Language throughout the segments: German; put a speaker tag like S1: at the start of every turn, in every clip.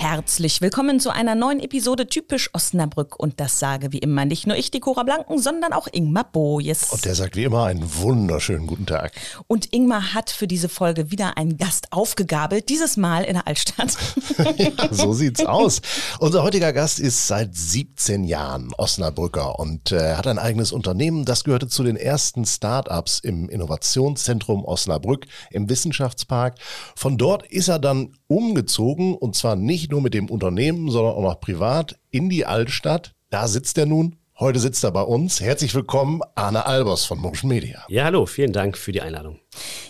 S1: Herzlich willkommen zu einer neuen Episode Typisch Osnabrück. Und das sage wie immer nicht nur ich, die Cora Blanken, sondern auch Ingmar Bojes.
S2: Und der sagt wie immer einen wunderschönen guten Tag.
S1: Und Ingmar hat für diese Folge wieder einen Gast aufgegabelt, dieses Mal in der Altstadt.
S2: ja, so sieht's aus. Unser heutiger Gast ist seit 17 Jahren Osnabrücker und äh, hat ein eigenes Unternehmen. Das gehörte zu den ersten Start-ups im Innovationszentrum Osnabrück im Wissenschaftspark. Von dort ist er dann umgezogen und zwar nicht nur mit dem Unternehmen, sondern auch noch privat in die Altstadt. Da sitzt er nun. Heute sitzt er bei uns. Herzlich willkommen, Arne Albers von Motion Media.
S3: Ja, hallo, vielen Dank für die Einladung.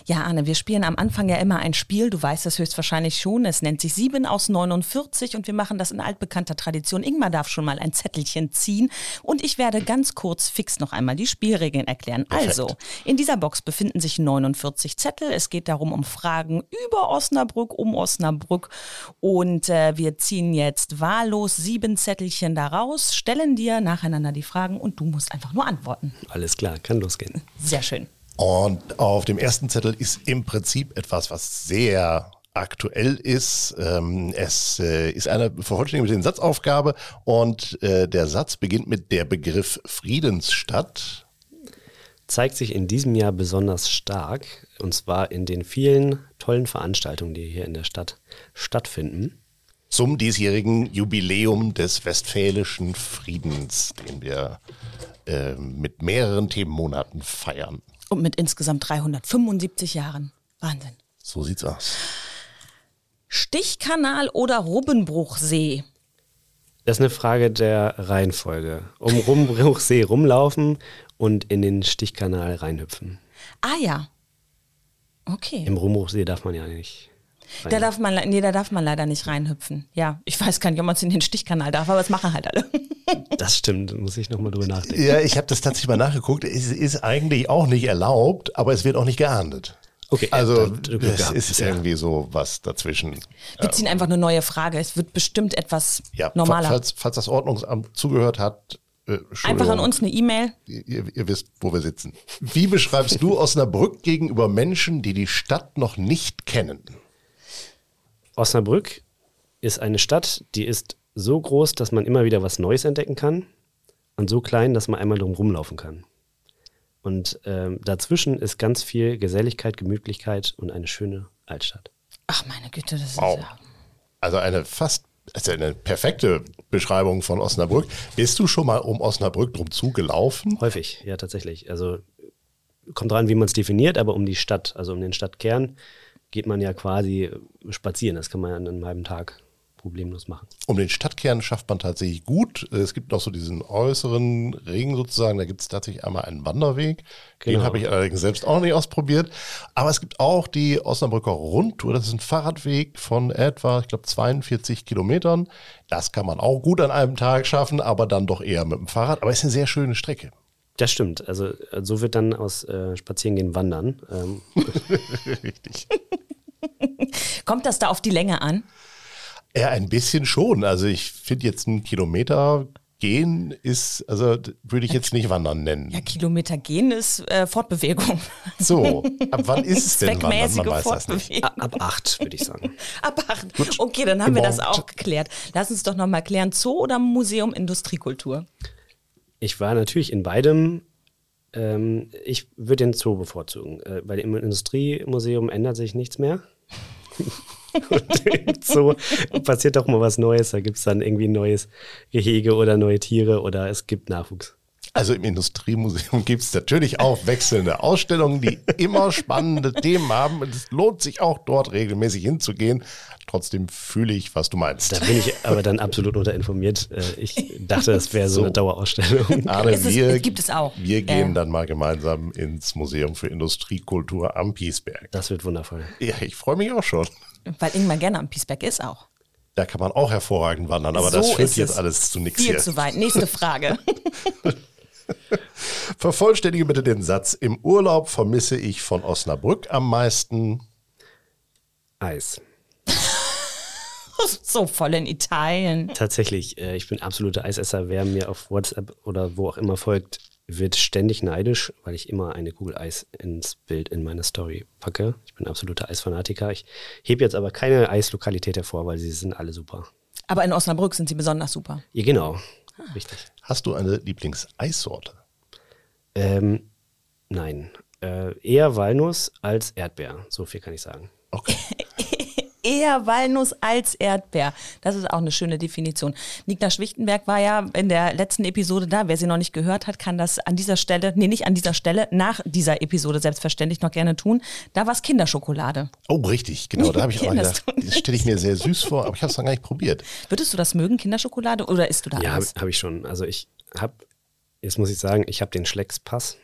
S1: Ja, Anne, wir spielen am Anfang ja immer ein Spiel. Du weißt das höchstwahrscheinlich schon. Es nennt sich 7 aus 49 und wir machen das in altbekannter Tradition. Ingmar darf schon mal ein Zettelchen ziehen und ich werde ganz kurz fix noch einmal die Spielregeln erklären. Perfekt. Also, in dieser Box befinden sich 49 Zettel. Es geht darum um Fragen über Osnabrück, um Osnabrück und äh, wir ziehen jetzt wahllos sieben Zettelchen daraus, stellen dir nacheinander die Fragen und du musst einfach nur antworten.
S3: Alles klar, kann losgehen.
S1: Sehr schön.
S2: Und auf dem ersten Zettel ist im Prinzip etwas, was sehr aktuell ist. Ähm, es äh, ist eine Vervollständigung mit den Satzaufgabe und äh, der Satz beginnt mit der Begriff Friedensstadt.
S3: Zeigt sich in diesem Jahr besonders stark und zwar in den vielen tollen Veranstaltungen, die hier in der Stadt stattfinden.
S2: Zum diesjährigen Jubiläum des Westfälischen Friedens, den wir äh, mit mehreren Themenmonaten feiern.
S1: Und mit insgesamt 375 Jahren. Wahnsinn.
S2: So sieht's aus.
S1: Stichkanal oder Rubbenbruchsee?
S3: Das ist eine Frage der Reihenfolge. Um Rubbenbruchsee rumlaufen und in den Stichkanal reinhüpfen.
S1: Ah ja. Okay.
S3: Im Rubbenbruchsee darf man ja nicht.
S1: Da darf man, nee, da darf man leider nicht reinhüpfen. Ja, ich weiß gar nicht, ob man es in den Stichkanal darf, aber das machen halt alle.
S3: Das stimmt, muss ich nochmal drüber nachdenken.
S2: Ja, ich habe das tatsächlich mal nachgeguckt. Es ist eigentlich auch nicht erlaubt, aber es wird auch nicht geahndet. Okay, also es ist ja. irgendwie so was dazwischen.
S1: Wir ziehen einfach eine neue Frage. Es wird bestimmt etwas ja, normaler.
S2: Falls, falls das Ordnungsamt zugehört hat,
S1: äh, einfach an uns eine E-Mail.
S2: Ihr, ihr, wisst, wo wir sitzen. Wie beschreibst du Osnabrück gegenüber Menschen, die die Stadt noch nicht kennen?
S3: Osnabrück ist eine Stadt, die ist so groß, dass man immer wieder was Neues entdecken kann und so klein, dass man einmal drum rumlaufen kann. Und ähm, dazwischen ist ganz viel Geselligkeit, Gemütlichkeit und eine schöne Altstadt.
S1: Ach meine Güte, das
S2: wow. ist ja. Also eine fast also eine perfekte Beschreibung von Osnabrück. Bist du schon mal um Osnabrück drum zugelaufen?
S3: Häufig, ja, tatsächlich. Also kommt dran, wie man es definiert, aber um die Stadt, also um den Stadtkern, geht man ja quasi spazieren. Das kann man ja an einem halben Tag problemlos machen.
S2: Um den Stadtkern schafft man tatsächlich gut. Es gibt noch so diesen äußeren Ring sozusagen, da gibt es tatsächlich einmal einen Wanderweg. Genau. Den habe ich allerdings selbst auch nicht ausprobiert. Aber es gibt auch die Osnabrücker Rundtour. Das ist ein Fahrradweg von etwa, ich glaube, 42 Kilometern. Das kann man auch gut an einem Tag schaffen, aber dann doch eher mit dem Fahrrad. Aber es ist eine sehr schöne Strecke.
S3: Das stimmt. Also so wird dann aus äh, Spazierengehen Wandern. Ähm.
S2: Richtig.
S1: Kommt das da auf die Länge an?
S2: Ja, ein bisschen schon. Also ich finde jetzt einen Kilometer gehen ist, also würde ich jetzt nicht wandern nennen.
S1: Ja, Kilometer gehen ist äh, Fortbewegung.
S2: So, ab wann ist es denn
S1: wandern? Man weiß das nicht.
S3: Ab acht, würde ich sagen.
S1: ab acht. Gut. Okay, dann haben wir das auch geklärt. Lass uns doch nochmal klären, Zoo oder Museum Industriekultur?
S3: Ich war natürlich in beidem. Ähm, ich würde den Zoo bevorzugen, äh, weil im Industriemuseum ändert sich nichts mehr. Und so passiert doch mal was Neues. Da gibt es dann irgendwie ein neues Gehege oder neue Tiere oder es gibt Nachwuchs.
S2: Also im Industriemuseum gibt es natürlich auch wechselnde Ausstellungen, die immer spannende Themen haben. Und es lohnt sich auch dort regelmäßig hinzugehen. Trotzdem fühle ich, was du meinst.
S3: Da bin ich aber dann absolut unterinformiert. Äh, ich dachte, das wäre so, so, eine Dauerausstellung.
S2: Arne,
S1: es
S2: wir,
S1: gibt es auch.
S2: Wir gehen äh. dann mal gemeinsam ins Museum für Industriekultur am Piesberg.
S3: Das wird wundervoll.
S2: Ja, ich freue mich auch schon.
S1: Weil Ingmar gerne am Piesberg ist auch.
S2: Da kann man auch hervorragend wandern, aber so das führt jetzt alles zu nichts
S1: hier. Viel zu weit. Nächste Frage.
S2: Vervollständige bitte den Satz. Im Urlaub vermisse ich von Osnabrück am meisten
S3: Eis.
S1: so voll in Italien.
S3: Tatsächlich, äh, ich bin absoluter Eisesser. Wer mir auf WhatsApp oder wo auch immer folgt, wird ständig neidisch, weil ich immer eine Kugel Eis ins Bild in meine Story packe. Ich bin absoluter Eisfanatiker. Ich hebe jetzt aber keine Eislokalität hervor, weil sie sind alle super.
S1: Aber in Osnabrück sind sie besonders super.
S3: Ja, genau. Richtig.
S2: Hast du eine Lieblingseissorte?
S3: Ähm, nein. Äh, eher Walnuss als Erdbeer. So viel kann ich sagen.
S2: Okay.
S1: Eher Walnuss als Erdbeer. Das ist auch eine schöne Definition. Niklas Schwichtenberg war ja in der letzten Episode da. Wer sie noch nicht gehört hat, kann das an dieser Stelle, nee, nicht an dieser Stelle, nach dieser Episode selbstverständlich noch gerne tun. Da war es Kinderschokolade.
S2: Oh, richtig, genau. Da habe ich auch gedacht, das stelle ich mir sehr süß vor, aber ich habe es noch gar nicht probiert.
S1: Würdest du das mögen, Kinderschokolade, oder isst du da
S3: Ja, habe hab ich schon. Also ich habe, jetzt muss ich sagen, ich habe den Schleckspass.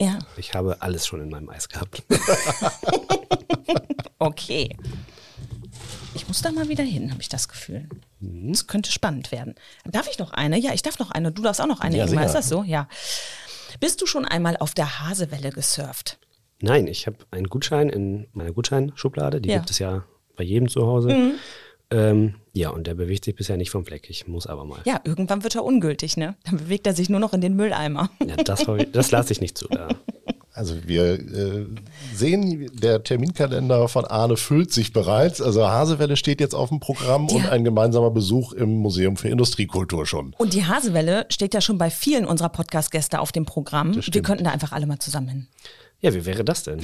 S1: Ja,
S3: Ich habe alles schon in meinem Eis gehabt.
S1: okay. Ich muss da mal wieder hin, habe ich das Gefühl.
S2: Mhm.
S1: Es könnte spannend werden. Darf ich noch eine? Ja, ich darf noch eine. Du darfst auch noch eine.
S2: Ja,
S1: Ingmar. Ist das so? Ja. Bist du schon einmal auf der Hasewelle gesurft?
S3: Nein, ich habe einen Gutschein in meiner Gutscheinschublade. Die
S1: Ja.
S3: gibt es ja bei jedem zu Hause. Ähm, ja, und der bewegt sich bisher nicht vom Fleck. Ich muss aber mal.
S1: Ja, irgendwann wird er ungültig, ne? Dann bewegt er sich nur noch in den Mülleimer.
S3: Ja, das, das lasse ich nicht zu. Da.
S2: Also wir äh, sehen, der Terminkalender von Arne füllt sich bereits. Also Hasewelle steht jetzt auf dem Programm und
S1: Ja.
S2: ein gemeinsamer Besuch im Museum für Industriekultur schon.
S1: Und die Hasewelle steht ja schon bei vielen unserer Podcast-Gäste auf dem Programm. Wir könnten da einfach alle mal zusammen hin.
S3: Ja, wie wäre das denn?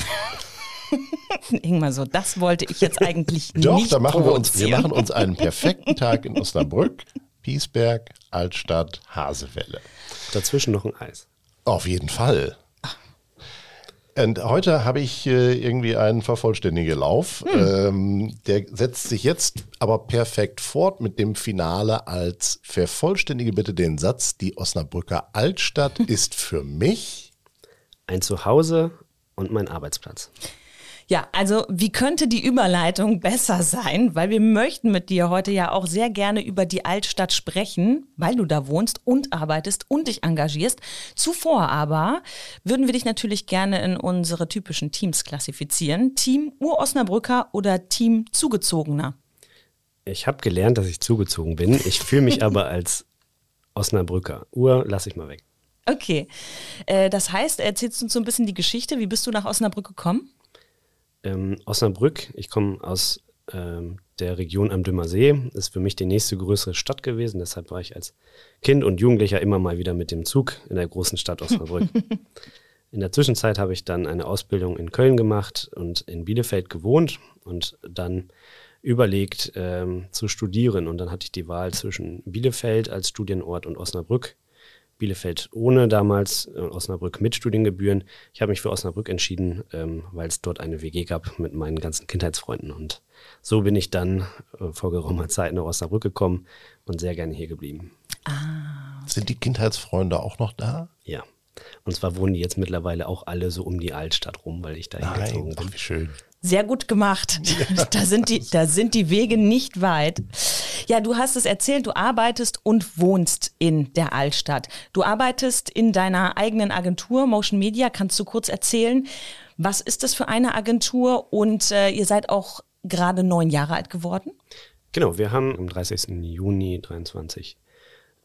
S1: Ingmar, so, das wollte ich jetzt eigentlich
S2: Doch,
S1: nicht
S2: da machen wir uns, wir machen uns einen perfekten Tag in Osnabrück, Piesberg, Altstadt, Hasewelle.
S3: Dazwischen noch ein Eis.
S2: Auf jeden Fall. Und heute habe ich äh, irgendwie einen vervollständigen Lauf. Ähm, der setzt sich jetzt aber perfekt fort mit dem Finale als vervollständige bitte den Satz, die Osnabrücker Altstadt ist für mich.
S3: Ein Zuhause und mein Arbeitsplatz.
S1: Ja, also wie könnte die Überleitung besser sein? Weil wir möchten mit dir heute ja auch sehr gerne über die Altstadt sprechen, weil du da wohnst und arbeitest und dich engagierst. Zuvor aber würden wir dich natürlich gerne in unsere typischen Teams klassifizieren. Team Ur-Osnabrücker oder Team Zugezogener?
S3: Ich habe gelernt, dass ich zugezogen bin. Ich fühle mich aber als Osnabrücker. Uhr lasse ich mal weg.
S1: Okay, äh, das heißt, erzählst du uns so ein bisschen die Geschichte. Wie bist du nach Osnabrück gekommen?
S3: Ähm, Osnabrück, ich komme aus ähm, der Region am Dümmer See, ist für mich die nächste größere Stadt gewesen. Deshalb war ich als Kind und Jugendlicher immer mal wieder mit dem Zug in der großen Stadt Osnabrück. in der Zwischenzeit habe ich dann eine Ausbildung in Köln gemacht und in Bielefeld gewohnt und dann überlegt ähm, zu studieren. Und dann hatte ich die Wahl zwischen Bielefeld als Studienort und Osnabrück. Bielefeld ohne damals, äh, Osnabrück mit Studiengebühren. Ich habe mich für Osnabrück entschieden, ähm, weil es dort eine WG gab mit meinen ganzen Kindheitsfreunden. Und so bin ich dann äh, vor geraumer Zeit nach Osnabrück gekommen und sehr gerne hier geblieben.
S2: Sind die Kindheitsfreunde auch noch da?
S3: Ja. Und zwar wohnen die jetzt mittlerweile auch alle so um die Altstadt rum, weil ich da hingezogen
S2: Nein,
S3: bin.
S2: ach, wie schön.
S1: Sehr gut gemacht. Da, sind die, da sind die Wege nicht weit. Ja, du hast es erzählt, du arbeitest und wohnst in der Altstadt. Du arbeitest in deiner eigenen Agentur Motion Media. Kannst du kurz erzählen, was ist das für eine Agentur? Und äh, ihr seid auch gerade neun Jahre alt geworden.
S3: Genau, wir haben am 30. Juni 23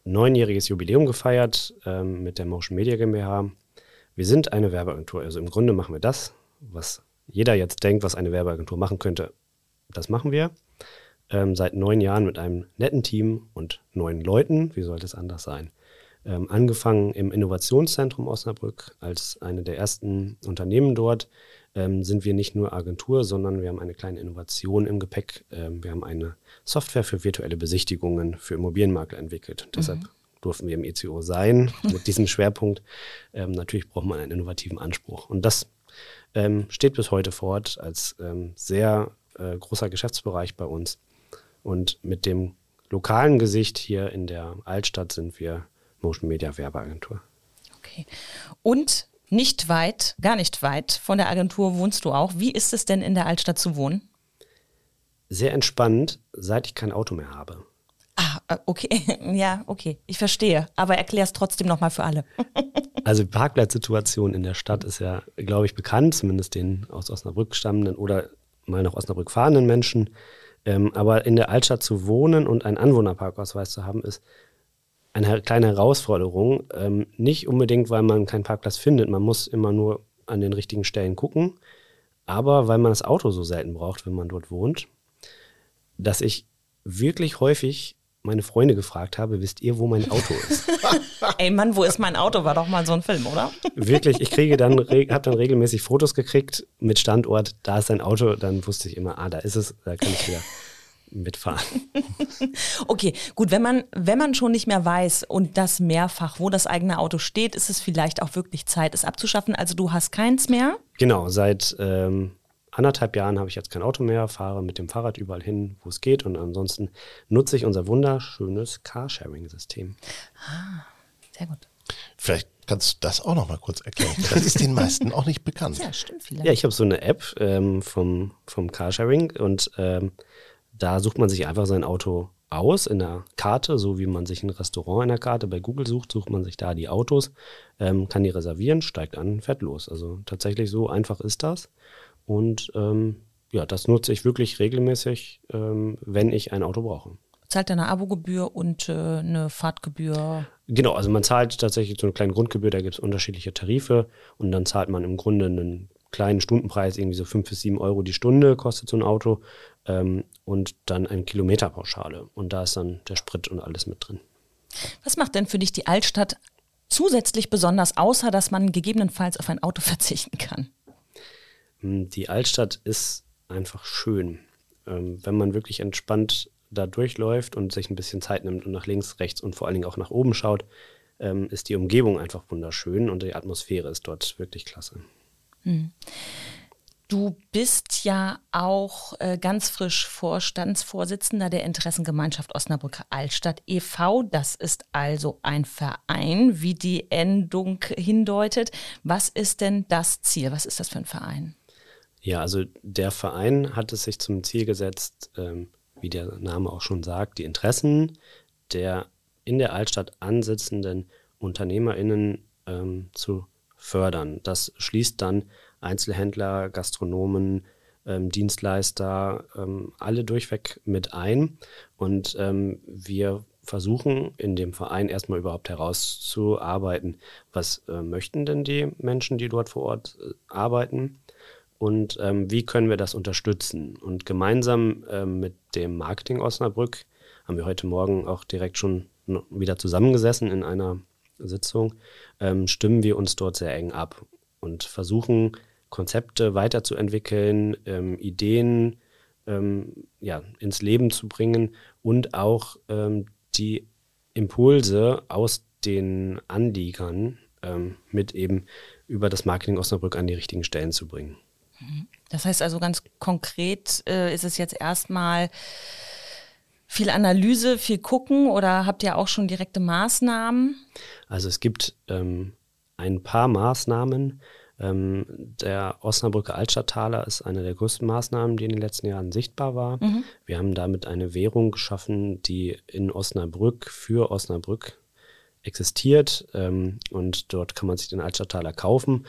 S3: neunjähriges Jubiläum gefeiert ähm, mit der Motion Media GmbH. Wir sind eine Werbeagentur, also im Grunde machen wir das, was jeder jetzt denkt, was eine Werbeagentur machen könnte. Das machen wir. Ähm, seit neun Jahren mit einem netten Team und neun Leuten. Wie sollte es anders sein? Ähm, angefangen im Innovationszentrum Osnabrück als eine der ersten Unternehmen dort. Ähm, sind wir nicht nur Agentur, sondern wir haben eine kleine Innovation im Gepäck. Ähm, wir haben eine Software für virtuelle Besichtigungen für Immobilienmakler entwickelt. Deshalb durften wir im ECO sein mit diesem Schwerpunkt. Ähm, natürlich braucht man einen innovativen Anspruch. Und das ähm, steht bis heute fort als ähm, sehr äh, großer Geschäftsbereich bei uns. Und mit dem lokalen Gesicht hier in der Altstadt sind wir Motion Media Werbeagentur.
S1: Okay. Und nicht weit, gar nicht weit von der Agentur wohnst du auch. Wie ist es denn in der Altstadt zu wohnen?
S3: Sehr entspannt, seit ich kein Auto mehr habe.
S1: Ah, äh, okay. Ja, okay. Ich verstehe. Aber erklär es trotzdem nochmal für alle.
S3: Also die Parkplatzsituation in der Stadt ist ja, glaube ich, bekannt, zumindest den aus Osnabrück stammenden oder mal nach Osnabrück fahrenden Menschen. Ähm, aber in der Altstadt zu wohnen und einen Anwohnerparkausweis zu haben, ist eine kleine Herausforderung. Ähm, nicht unbedingt, weil man keinen Parkplatz findet. Man muss immer nur an den richtigen Stellen gucken. Aber weil man das Auto so selten braucht, wenn man dort wohnt, dass ich wirklich häufig meine Freunde gefragt habe, wisst ihr, wo mein Auto ist?
S1: Ey Mann, wo ist mein Auto? War doch mal so ein Film, oder?
S3: Wirklich, ich kriege dann, habe dann regelmäßig Fotos gekriegt mit Standort, da ist ein Auto, dann wusste ich immer, ah, da ist es, da kann ich wieder mitfahren.
S1: okay, gut, wenn man, wenn man schon nicht mehr weiß und das mehrfach, wo das eigene Auto steht, ist es vielleicht auch wirklich Zeit, es abzuschaffen. Also du hast keins mehr?
S3: Genau, seit ähm, anderthalb Jahren habe ich jetzt kein Auto mehr, fahre mit dem Fahrrad überall hin, wo es geht und ansonsten nutze ich unser wunderschönes Carsharing-System.
S1: Ah, sehr gut.
S2: Vielleicht kannst du das auch noch mal kurz erklären. Das ist den meisten auch nicht bekannt.
S1: Ja, stimmt vielleicht.
S3: Ja, ich habe so eine App ähm, vom, vom Carsharing und ähm, da sucht man sich einfach sein Auto aus in der Karte, so wie man sich ein Restaurant in der Karte bei Google sucht, sucht man sich da die Autos, ähm, kann die reservieren, steigt an, fährt los. Also tatsächlich so einfach ist das. Und ähm, ja, das nutze ich wirklich regelmäßig, ähm, wenn ich ein Auto brauche.
S1: Zahlt eine Abogebühr und äh, eine Fahrtgebühr?
S3: Genau, also man zahlt tatsächlich so eine kleine Grundgebühr, da gibt es unterschiedliche Tarife und dann zahlt man im Grunde einen kleinen Stundenpreis, irgendwie so fünf bis sieben Euro die Stunde kostet so ein Auto ähm, und dann eine Kilometerpauschale. Und da ist dann der Sprit und alles mit drin.
S1: Was macht denn für dich die Altstadt zusätzlich besonders, außer dass man gegebenenfalls auf ein Auto verzichten kann?
S3: Hm, die Altstadt ist einfach schön. Ähm, wenn man wirklich entspannt da durchläuft und sich ein bisschen Zeit nimmt und nach links, rechts und vor allen Dingen auch nach oben schaut, ähm, ist die Umgebung einfach wunderschön und die Atmosphäre ist dort wirklich klasse. Hm.
S1: Du bist ja auch äh, ganz frisch Vorstandsvorsitzender der Interessengemeinschaft Osnabrücker Altstadt e.V. Das ist also ein Verein, wie die Endung hindeutet. Was ist denn das Ziel? Was ist das für ein Verein?
S3: Ja, also der Verein hat es sich zum Ziel gesetzt, ähm, wie der Name auch schon sagt, die Interessen der in der Altstadt ansitzenden UnternehmerInnen ähm, zu fördern. Das schließt dann Einzelhändler, Gastronomen, ähm, Dienstleister, ähm, alle durchweg mit ein. Und ähm, wir versuchen in dem Verein erstmal überhaupt herauszuarbeiten, was äh, möchten denn die Menschen, die dort vor Ort äh, arbeiten und ähm, wie können wir das unterstützen. Und gemeinsam ähm, mit dem Marketing Osnabrück haben wir heute Morgen auch direkt schon wieder zusammengesessen in einer Sitzung, ähm, stimmen wir uns dort sehr eng ab und versuchen Konzepte weiterzuentwickeln, ähm, Ideen ähm, ja, ins Leben zu bringen und auch ähm, die Impulse aus den Anliegern ähm, mit eben über das Marketing Osnabrück an die richtigen Stellen zu bringen.
S1: Das heißt also ganz konkret äh, ist es jetzt erstmal viel Analyse, viel gucken oder habt ihr auch schon direkte Maßnahmen?
S3: Also es gibt ähm, ein paar Maßnahmen, ähm, der Osnabrücker Altstadttaler ist eine der größten Maßnahmen, die in den letzten Jahren sichtbar war. Mhm. Wir haben damit eine Währung geschaffen, die in Osnabrück für Osnabrück existiert. Ähm, und dort kann man sich den Altstadttaler kaufen,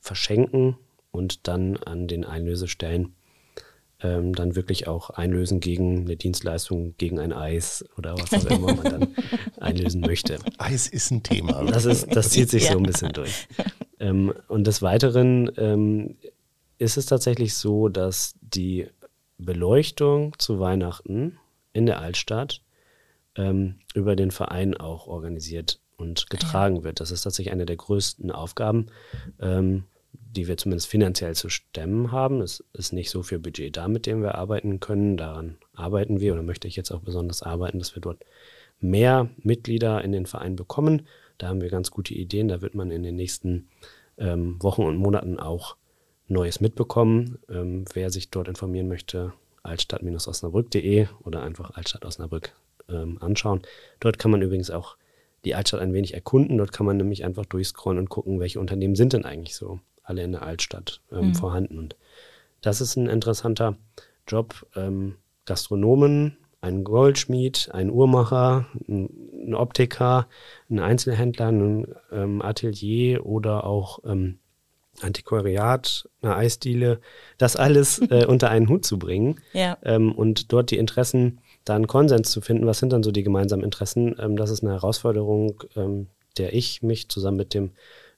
S3: verschenken und dann an den Einlösestellen ähm, dann wirklich auch einlösen gegen eine Dienstleistung, gegen ein Eis oder was auch immer man dann einlösen möchte.
S2: Eis ist ein Thema.
S3: Das, ist, das zieht sich ja. so ein bisschen durch. Ähm, und des Weiteren ähm, ist es tatsächlich so, dass die Beleuchtung zu Weihnachten in der Altstadt ähm, über den Verein auch organisiert und getragen wird. Das ist tatsächlich eine der größten Aufgaben. Ähm, die wir zumindest finanziell zu stemmen haben. Es ist nicht so viel Budget da, mit dem wir arbeiten können. Daran arbeiten wir oder möchte ich jetzt auch besonders arbeiten, dass wir dort mehr Mitglieder in den Verein bekommen. Da haben wir ganz gute Ideen. Da wird man in den nächsten ähm, Wochen und Monaten auch Neues mitbekommen. Ähm, wer sich dort informieren möchte, altstadt-osnabrück.de oder einfach Altstadt Osnabrück ähm, anschauen. Dort kann man übrigens auch die Altstadt ein wenig erkunden. Dort kann man nämlich einfach durchscrollen und gucken, welche Unternehmen sind denn eigentlich so alle in der Altstadt ähm, mhm. vorhanden. Und das ist ein interessanter Job. Ähm, Gastronomen, ein Goldschmied, ein Uhrmacher, ein, Optiker, ein Einzelhändler, ein ähm, Atelier oder auch ähm, Antiquariat, eine Eisdiele, das alles äh, unter einen Hut zu bringen
S1: Ja.
S3: ähm, und dort die Interessen, da einen Konsens zu finden. Was sind dann so die gemeinsamen Interessen? Ähm, das ist eine Herausforderung, ähm, der ich mich zusammen mit dem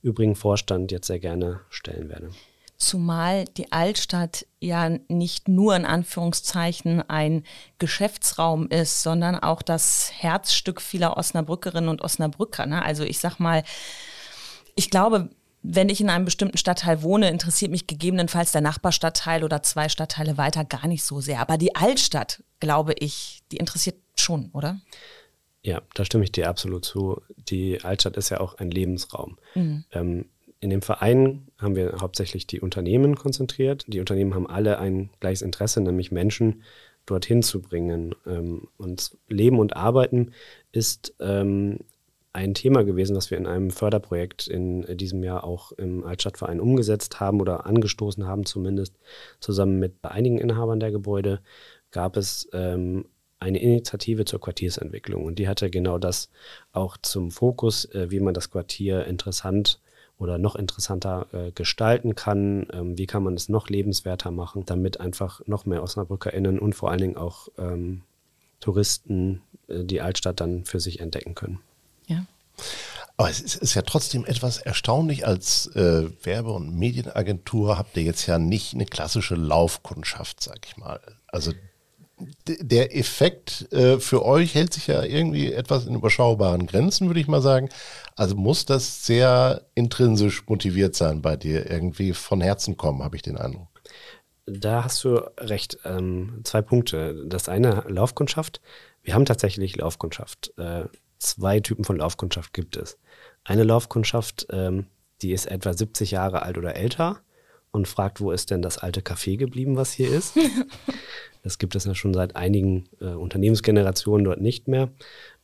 S3: übrigen Vorstand jetzt sehr gerne stellen werde.
S1: Zumal die Altstadt ja nicht nur in Anführungszeichen ein Geschäftsraum ist, sondern auch das Herzstück vieler Osnabrückerinnen und Osnabrücker. Ne? Also ich sag mal, ich glaube, wenn ich in einem bestimmten Stadtteil wohne, interessiert mich gegebenenfalls der Nachbarstadtteil oder zwei Stadtteile weiter gar nicht so sehr. Aber die Altstadt, glaube ich, die interessiert schon, oder?
S3: Ja, da stimme ich dir absolut zu. Die Altstadt ist ja auch ein Lebensraum. Ähm, in dem Verein haben wir hauptsächlich die Unternehmen konzentriert. Die Unternehmen haben alle ein gleiches Interesse, nämlich Menschen dorthin zu bringen. Ähm, und Leben und Arbeiten ist ähm, ein Thema gewesen, was wir in einem Förderprojekt in diesem Jahr auch im Altstadtverein umgesetzt haben oder angestoßen haben zumindest. Zusammen mit einigen Inhabern der Gebäude gab es ähm, eine Initiative zur Quartiersentwicklung und die hatte genau das auch zum Fokus, äh, wie man das Quartier interessant oder noch interessanter äh, gestalten kann, ähm, wie kann man es noch lebenswerter machen, damit einfach noch mehr OsnabrückerInnen und vor allen Dingen auch ähm, Touristen äh, die Altstadt dann für sich entdecken können.
S1: Ja.
S2: Aber es ist, ist ja trotzdem etwas erstaunlich, als äh, Werbe- und Medienagentur habt ihr jetzt ja nicht eine klassische Laufkundschaft, sag ich mal. Also der Effekt äh, für euch hält sich ja irgendwie etwas in überschaubaren Grenzen, würde ich mal sagen. Also muss das sehr intrinsisch motiviert sein bei dir, irgendwie von Herzen kommen, habe ich den Eindruck.
S3: Da hast du recht. Ähm, zwei Punkte. Das eine Laufkundschaft. Wir haben tatsächlich Laufkundschaft. Äh, zwei Typen von Laufkundschaft gibt es. Eine Laufkundschaft, ähm, die ist etwa 70 Jahre alt oder älter und fragt, wo ist denn das alte Café geblieben, was hier ist. das gibt es ja schon seit einigen äh, Unternehmensgenerationen dort nicht mehr.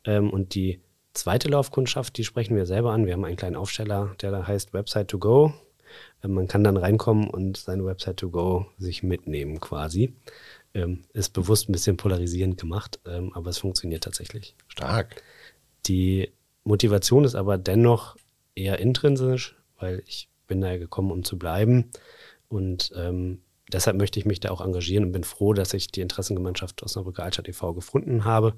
S3: Ähm, und die zweite Laufkundschaft, die sprechen wir selber an. Wir haben einen kleinen Aufsteller, der da heißt Website to Go. Äh, Man kann dann reinkommen und seine Website to go sich mitnehmen quasi. Ähm, ist bewusst ein bisschen polarisierend gemacht, ähm, aber es funktioniert tatsächlich.
S2: Stark.
S3: Die Motivation ist aber dennoch eher intrinsisch, weil ich bin da gekommen, um zu bleiben. Und ähm, deshalb möchte ich mich da auch engagieren und bin froh, dass ich die Interessengemeinschaft Osnabrücker Altstadt e.V. gefunden habe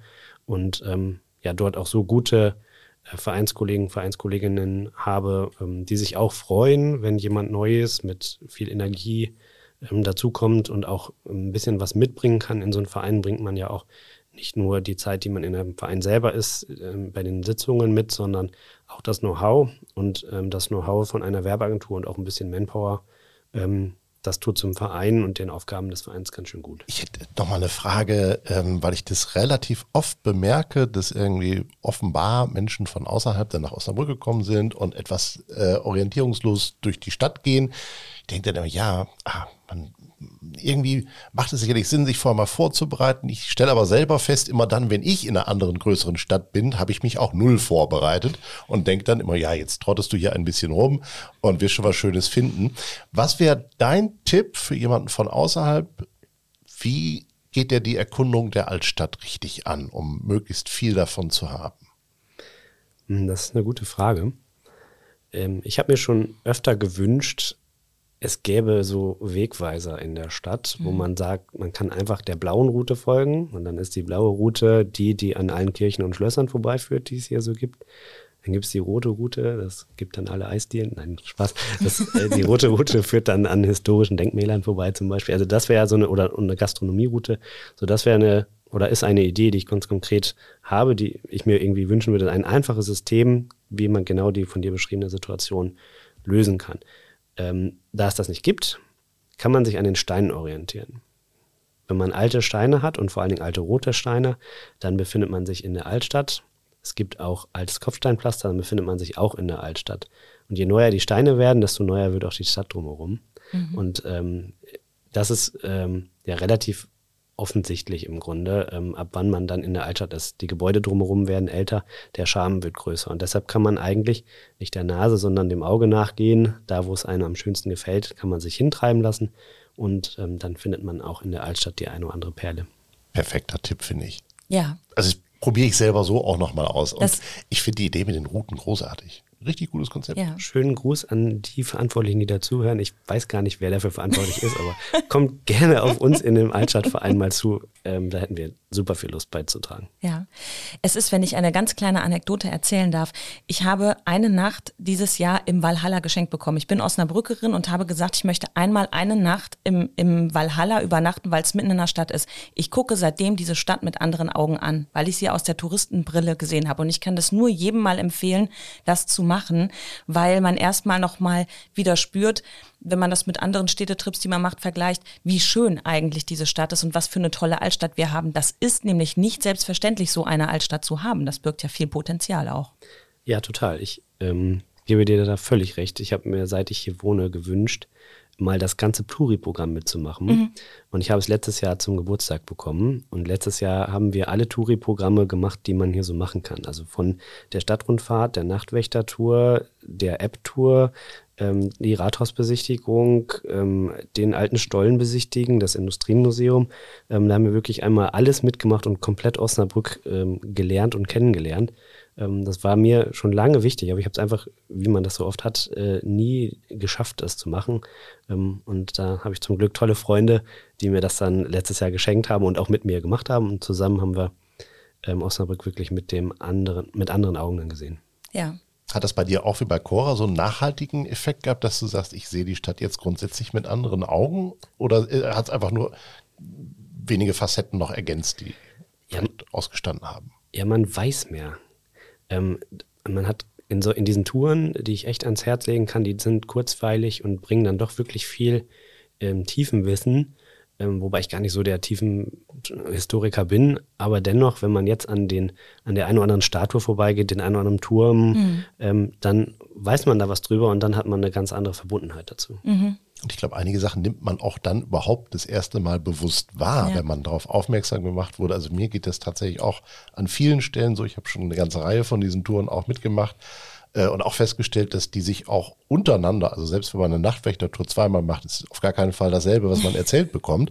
S3: und ähm, ja dort auch so gute äh, Vereinskollegen, Vereinskolleginnen habe, ähm, die sich auch freuen, wenn jemand Neues mit viel Energie ähm, dazukommt und auch ein bisschen was mitbringen kann. In so einen Verein bringt man ja auch nicht nur die Zeit, die man in einem Verein selber ist, ähm, bei den Sitzungen mit, sondern auch das Know-how und ähm, das Know-how von einer Werbeagentur und auch ein bisschen Manpower. Ähm, das tut zum Verein und den Aufgaben des Vereins ganz schön gut.
S2: Ich hätte noch mal eine Frage, ähm, weil ich das relativ oft bemerke, dass irgendwie offenbar Menschen von außerhalb dann nach Osnabrück gekommen sind und etwas äh, orientierungslos durch die Stadt gehen. Ich denke dann immer, ja, ah, man, irgendwie macht es sicherlich Sinn, sich vorher mal vorzubereiten. Ich stelle aber selber fest, immer dann, wenn ich in einer anderen größeren Stadt bin, habe ich mich auch null vorbereitet und denke dann immer, ja, jetzt trottest du hier ein bisschen rum und wirst schon was Schönes finden. Was wäre dein Tipp für jemanden von außerhalb, wie geht der die Erkundung der Altstadt richtig an, um möglichst viel davon zu haben?
S3: Hm, Das ist eine gute Frage. Ähm, ich habe mir schon öfter gewünscht, es gäbe so Wegweiser in der Stadt, wo man sagt, man kann einfach der blauen Route folgen und dann ist die blaue Route die, die an allen Kirchen und Schlössern vorbeiführt, die es hier so gibt. Dann gibt es die rote Route, das gibt dann alle Eisdielen. Nein, Spaß. Das, äh, die rote Route führt dann an historischen Denkmälern vorbei zum Beispiel. Also das wäre so eine, oder eine Gastronomieroute. So das wäre eine, oder ist eine Idee, die ich ganz konkret habe, die ich mir irgendwie wünschen würde. Ein einfaches System, wie man genau die von dir beschriebene Situation lösen kann. Ähm, da es das nicht gibt, kann man sich an den Steinen orientieren. Wenn man alte Steine hat und vor allen Dingen alte rote Steine, dann befindet man sich in der Altstadt. Es gibt auch altes Kopfsteinpflaster, dann befindet man sich auch in der Altstadt. Und je neuer die Steine werden, desto neuer wird auch die Stadt drumherum. Und ähm, das ist ähm, ja relativ offensichtlich im Grunde, ähm, ab wann man dann in der Altstadt ist. Die Gebäude drumherum werden älter, der Charme wird größer. Und deshalb kann man eigentlich nicht der Nase, sondern dem Auge nachgehen. Da, wo es einem am schönsten gefällt, kann man sich hintreiben lassen. Und ähm, dann findet man auch in der Altstadt die eine oder andere Perle.
S2: Perfekter Tipp, finde ich.
S1: Ja,
S2: Also das probiere ich selber so auch nochmal aus. Und
S1: Das-
S2: ich finde die Idee mit den Routen großartig. Richtig gutes Konzept.
S3: Ja. Schönen Gruß an die Verantwortlichen, die dazuhören. Ich weiß gar nicht, wer dafür verantwortlich ist, aber kommt gerne auf uns in dem Altstadtverein mal zu. Ähm, da hätten wir super viel Lust beizutragen.
S1: Ja, es ist, wenn ich eine ganz kleine Anekdote erzählen darf. Ich habe eine Nacht dieses Jahr im Valhalla geschenkt bekommen. Ich bin Osnabrückerin und habe gesagt, ich möchte einmal eine Nacht im, im Valhalla übernachten, weil es mitten in der Stadt ist. Ich gucke seitdem diese Stadt mit anderen Augen an, weil ich sie aus der Touristenbrille gesehen habe. Und ich kann das nur jedem mal empfehlen, das zu machen, weil man erstmal nochmal wieder spürt, wenn man das mit anderen Städtetrips, die man macht, vergleicht, wie schön eigentlich diese Stadt ist und was für eine tolle Altstadt wir haben. Das ist nämlich nicht selbstverständlich, so eine Altstadt zu haben. Das birgt ja viel Potenzial auch.
S3: Ja, total. Ich ähm, gebe dir da völlig recht. Ich habe mir, seit ich hier wohne, gewünscht, mal das ganze Touri-Programm mitzumachen. Mhm. Und ich habe es letztes Jahr zum Geburtstag bekommen. Und letztes Jahr haben wir alle Touri-Programme gemacht, die man hier so machen kann. Also von der Stadtrundfahrt, der Nachtwächter-Tour, der App-Tour, ähm, die Rathausbesichtigung, ähm, den alten Stollen besichtigen, das Industriemuseum. Ähm, da haben wir wirklich einmal alles mitgemacht und komplett Osnabrück ähm, gelernt und kennengelernt. Ähm, das war mir schon lange wichtig, aber ich habe es einfach, wie man das so oft hat, äh, nie geschafft, das zu machen. Ähm, und da habe ich zum Glück tolle Freunde, die mir das dann letztes Jahr geschenkt haben und auch mit mir gemacht haben. Und zusammen haben wir Osnabrück wirklich mit dem anderen, mit anderen Augen dann gesehen.
S1: Ja,
S2: hat das bei dir auch wie bei Cora so einen nachhaltigen Effekt gehabt, dass du sagst, ich sehe die Stadt jetzt grundsätzlich mit anderen Augen? Oder äh, hat es einfach nur wenige Facetten noch ergänzt, die ja, ausgestanden haben?
S3: Ja, man weiß mehr. Ähm, man hat in, so, in diesen Touren, die ich echt ans Herz legen kann, die sind kurzweilig und bringen dann doch wirklich viel ähm, Tiefenwissen ähm, wobei ich gar nicht so der tiefen Historiker bin, aber dennoch, wenn man jetzt an den, an der einen oder anderen Statue vorbeigeht, den einen oder anderen Turm, mhm. ähm, dann weiß man da was drüber und dann hat man eine ganz andere Verbundenheit dazu.
S2: Mhm. Und ich glaube, einige Sachen nimmt man auch dann überhaupt das erste Mal bewusst wahr, ja. wenn man darauf aufmerksam gemacht wurde. Also mir geht das tatsächlich auch an vielen Stellen so. Ich habe schon eine ganze Reihe von diesen Touren auch mitgemacht äh, und auch festgestellt, dass die sich auch untereinander, also selbst wenn man eine Nachtwächtertour zweimal macht, ist auf gar keinen Fall dasselbe, was man erzählt bekommt,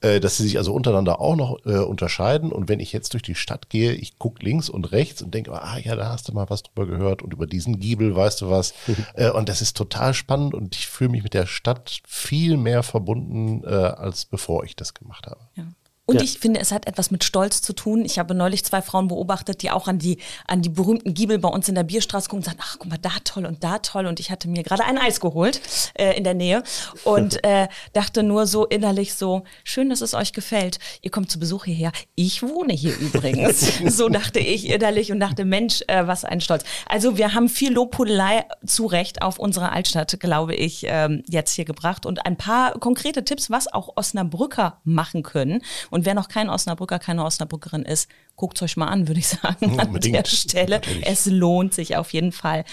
S2: äh, dass sie sich also untereinander auch noch äh, unterscheiden. Und wenn ich jetzt durch die Stadt gehe, ich gucke links und rechts und denke, ah ja, da hast du mal was drüber gehört und über diesen Giebel weißt du was. und das ist total spannend und ich fühle mich mit der Stadt viel mehr verbunden, als bevor ich das gemacht habe.
S1: Ja. Und ja. ich finde, es hat etwas mit Stolz zu tun. Ich habe neulich zwei Frauen beobachtet, die auch an die, an die berühmten Giebel bei uns in der Bierstraße gucken und sagen, ach, guck mal, da toll und da toll. Und ich hatte mir gerade ein Eis geholt äh, in der Nähe und äh, dachte nur so innerlich so, schön, dass es euch gefällt. Ihr kommt zu Besuch hierher. Ich wohne hier übrigens. so dachte ich innerlich und dachte, Mensch, äh, was ein Stolz. Also wir haben viel Lobhudelei zu Recht auf unsere Altstadt, glaube ich, ähm, jetzt hier gebracht und ein paar konkrete Tipps, was auch Osnabrücker machen können. Und und wer noch kein Osnabrücker, keine Osnabrückerin ist, guckt es euch mal an, würde ich sagen, an der Stelle. Natürlich. Es lohnt sich auf jeden Fall.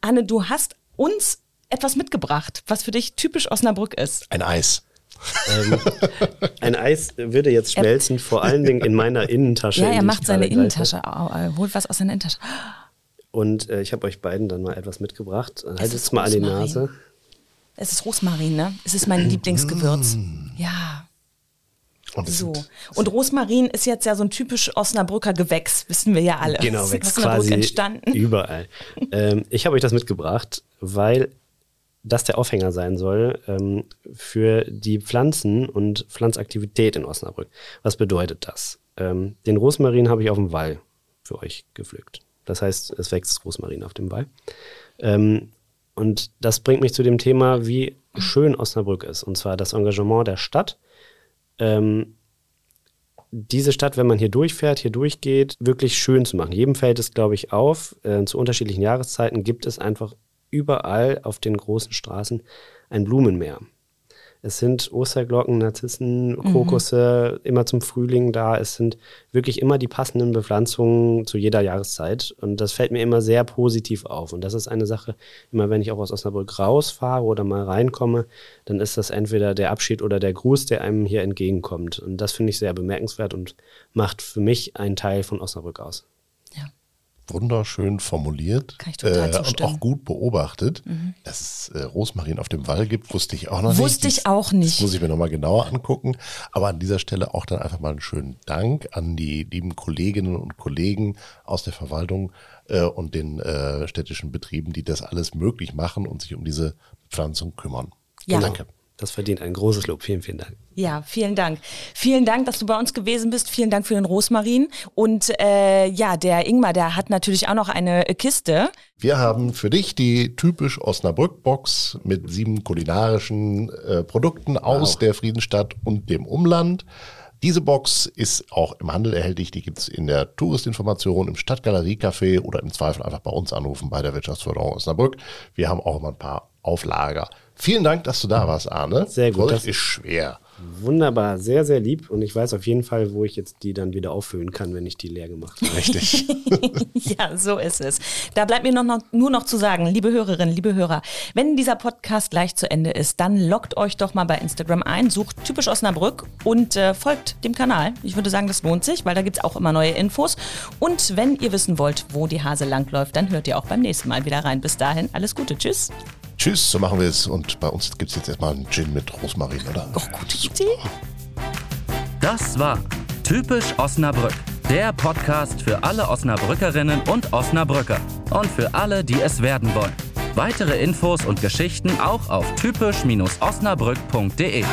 S1: Anne, du hast uns etwas mitgebracht, was für dich typisch Osnabrück ist.
S2: Ein Eis.
S3: ähm, ein Eis würde jetzt schmelzen, er, vor allen Dingen in meiner Innentasche.
S1: Ja, er macht seine Innentasche, er holt was aus seiner Innentasche.
S3: Und äh, ich habe euch beiden dann mal etwas mitgebracht. Haltet es mal an die Nase.
S1: Es ist Rosmarin, ne? Es ist mein Lieblingsgewürz. Ja. Und so. Und Rosmarin ist jetzt ja so ein typisch Osnabrücker Gewächs, wissen wir ja alle.
S3: Genau, wächst quasi entstanden. überall. ähm, ich habe euch das mitgebracht, weil das der Aufhänger sein soll ähm, für die Pflanzen und Pflanzaktivität in Osnabrück. Was bedeutet das? Ähm, den Rosmarin habe ich auf dem Wall für euch gepflückt. Das heißt, es wächst Rosmarin auf dem Wall. Ähm, und das bringt mich zu dem Thema, wie schön Osnabrück ist. Und zwar das Engagement der Stadt ähm, diese Stadt, wenn man hier durchfährt, hier durchgeht, wirklich schön zu machen. Jedem fällt es, glaube ich, auf. Äh, zu unterschiedlichen Jahreszeiten gibt es einfach überall auf den großen Straßen ein Blumenmeer. Es sind Osterglocken, Narzissen, mhm. Krokusse mhm. immer zum Frühling da. Es sind wirklich immer die passenden Bepflanzungen zu jeder Jahreszeit. Und das fällt mir immer sehr positiv auf. Und das ist eine Sache, immer wenn ich auch aus Osnabrück rausfahre oder mal reinkomme, dann ist das entweder der Abschied oder der Gruß, der einem hier entgegenkommt. Und das finde ich sehr bemerkenswert und macht für mich einen Teil von Osnabrück aus.
S2: Wunderschön formuliert äh, und auch gut beobachtet. Dass es äh, Rosmarin auf dem Wall gibt, wusste ich auch noch
S1: Wusste
S2: nicht.
S1: ich auch nicht.
S2: Das muss ich mir nochmal genauer angucken. Aber an dieser Stelle auch dann einfach mal einen schönen Dank an die lieben Kolleginnen und Kollegen aus der Verwaltung äh, und den äh, städtischen Betrieben, die das alles möglich machen und sich um diese Pflanzung kümmern.
S1: Ja.
S2: Danke.
S3: Das verdient ein großes Lob. Vielen, vielen Dank.
S1: Ja, vielen Dank. Vielen Dank, dass du bei uns gewesen bist. Vielen Dank für den Rosmarin. Und äh, ja, der Ingmar, der hat natürlich auch noch eine Kiste.
S2: Wir haben für dich die typisch Osnabrück-Box mit sieben kulinarischen äh, Produkten aus der Friedensstadt und dem Umland. Diese Box ist auch im Handel erhältlich. Die gibt es in der Touristinformation, im Stadtgalerie-Café oder im Zweifel einfach bei uns anrufen bei der Wirtschaftsförderung Osnabrück. Wir haben auch immer ein paar auf Lager. Vielen Dank, dass du da warst, Arne.
S3: Sehr gut, das-
S2: ist schwer.
S3: Wunderbar, sehr, sehr lieb. Und ich weiß auf jeden Fall, wo ich jetzt die dann wieder auffüllen kann, wenn ich die leer gemacht habe.
S2: Richtig.
S1: Ja, so ist es. Da bleibt mir noch, noch, nur noch zu sagen, liebe Hörerinnen, liebe Hörer, wenn dieser Podcast gleich zu Ende ist, dann loggt euch doch mal bei Instagram ein, sucht typisch Osnabrück und äh, folgt dem Kanal. Ich würde sagen, das lohnt sich, weil da gibt's auch immer neue Infos. Und wenn ihr wissen wollt, wo die Hase langläuft, dann hört ihr auch beim nächsten Mal wieder rein. Bis dahin, alles Gute. Tschüss.
S2: Tschüss, so machen wir es. Und bei uns gibt es jetzt erstmal einen Gin mit Rosmarin, oder?
S1: Oh, gute Idee.
S4: Das war Typisch Osnabrück, der Podcast für alle Osnabrückerinnen und Osnabrücker und für alle, die es werden wollen. Weitere Infos und Geschichten auch auf typisch-osnabrück.de.